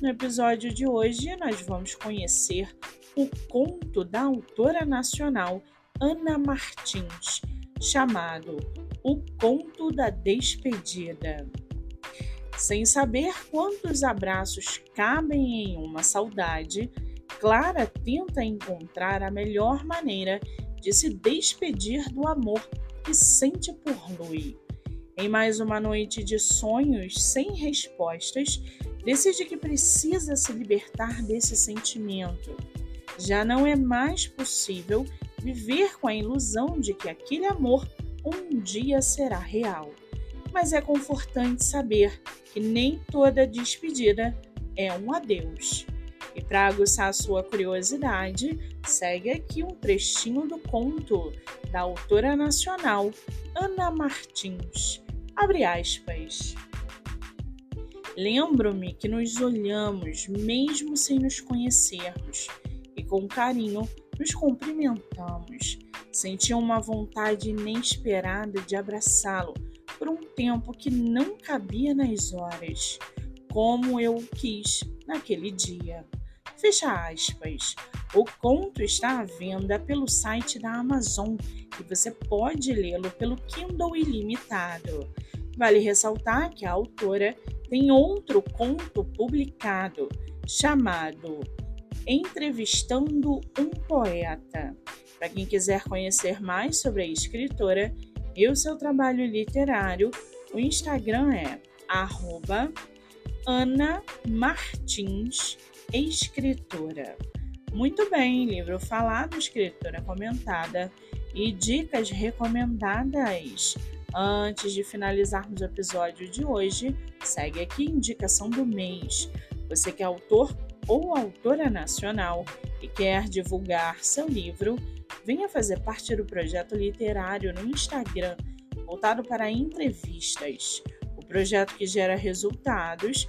No episódio de hoje, nós vamos conhecer o conto da autora nacional Ana Martins, chamado O Conto da Despedida. Sem saber quantos abraços cabem em uma saudade, Clara tenta encontrar a melhor maneira de se despedir do amor que sente por Louis. Em mais uma noite de sonhos sem respostas, decide que precisa se libertar desse sentimento. Já não é mais possível viver com a ilusão de que aquele amor um dia será real. Mas é confortante saber que nem toda despedida é um adeus. E para aguçar sua curiosidade, segue aqui um trechinho do conto da autora nacional Ana Martins. Abre aspas. Lembro-me que nos olhamos mesmo sem nos conhecermos e com carinho nos cumprimentamos. Sentia uma vontade inesperada de abraçá-lo por um tempo que não cabia nas horas, como eu quis naquele dia. Fecha aspas. O conto está à venda pelo site da Amazon e você pode lê-lo pelo Kindle Ilimitado. Vale ressaltar que a autora tem outro conto publicado chamado Entrevistando um Poeta. Para quem quiser conhecer mais sobre a escritora e o seu trabalho literário, o Instagram é arroba Escritora. Muito bem, livro falado, escritora comentada e dicas recomendadas. Antes de finalizarmos o episódio de hoje, segue aqui indicação do mês. Você que é autor ou autora nacional e quer divulgar seu livro, venha fazer parte do projeto literário no Instagram, voltado para entrevistas. O projeto que gera resultados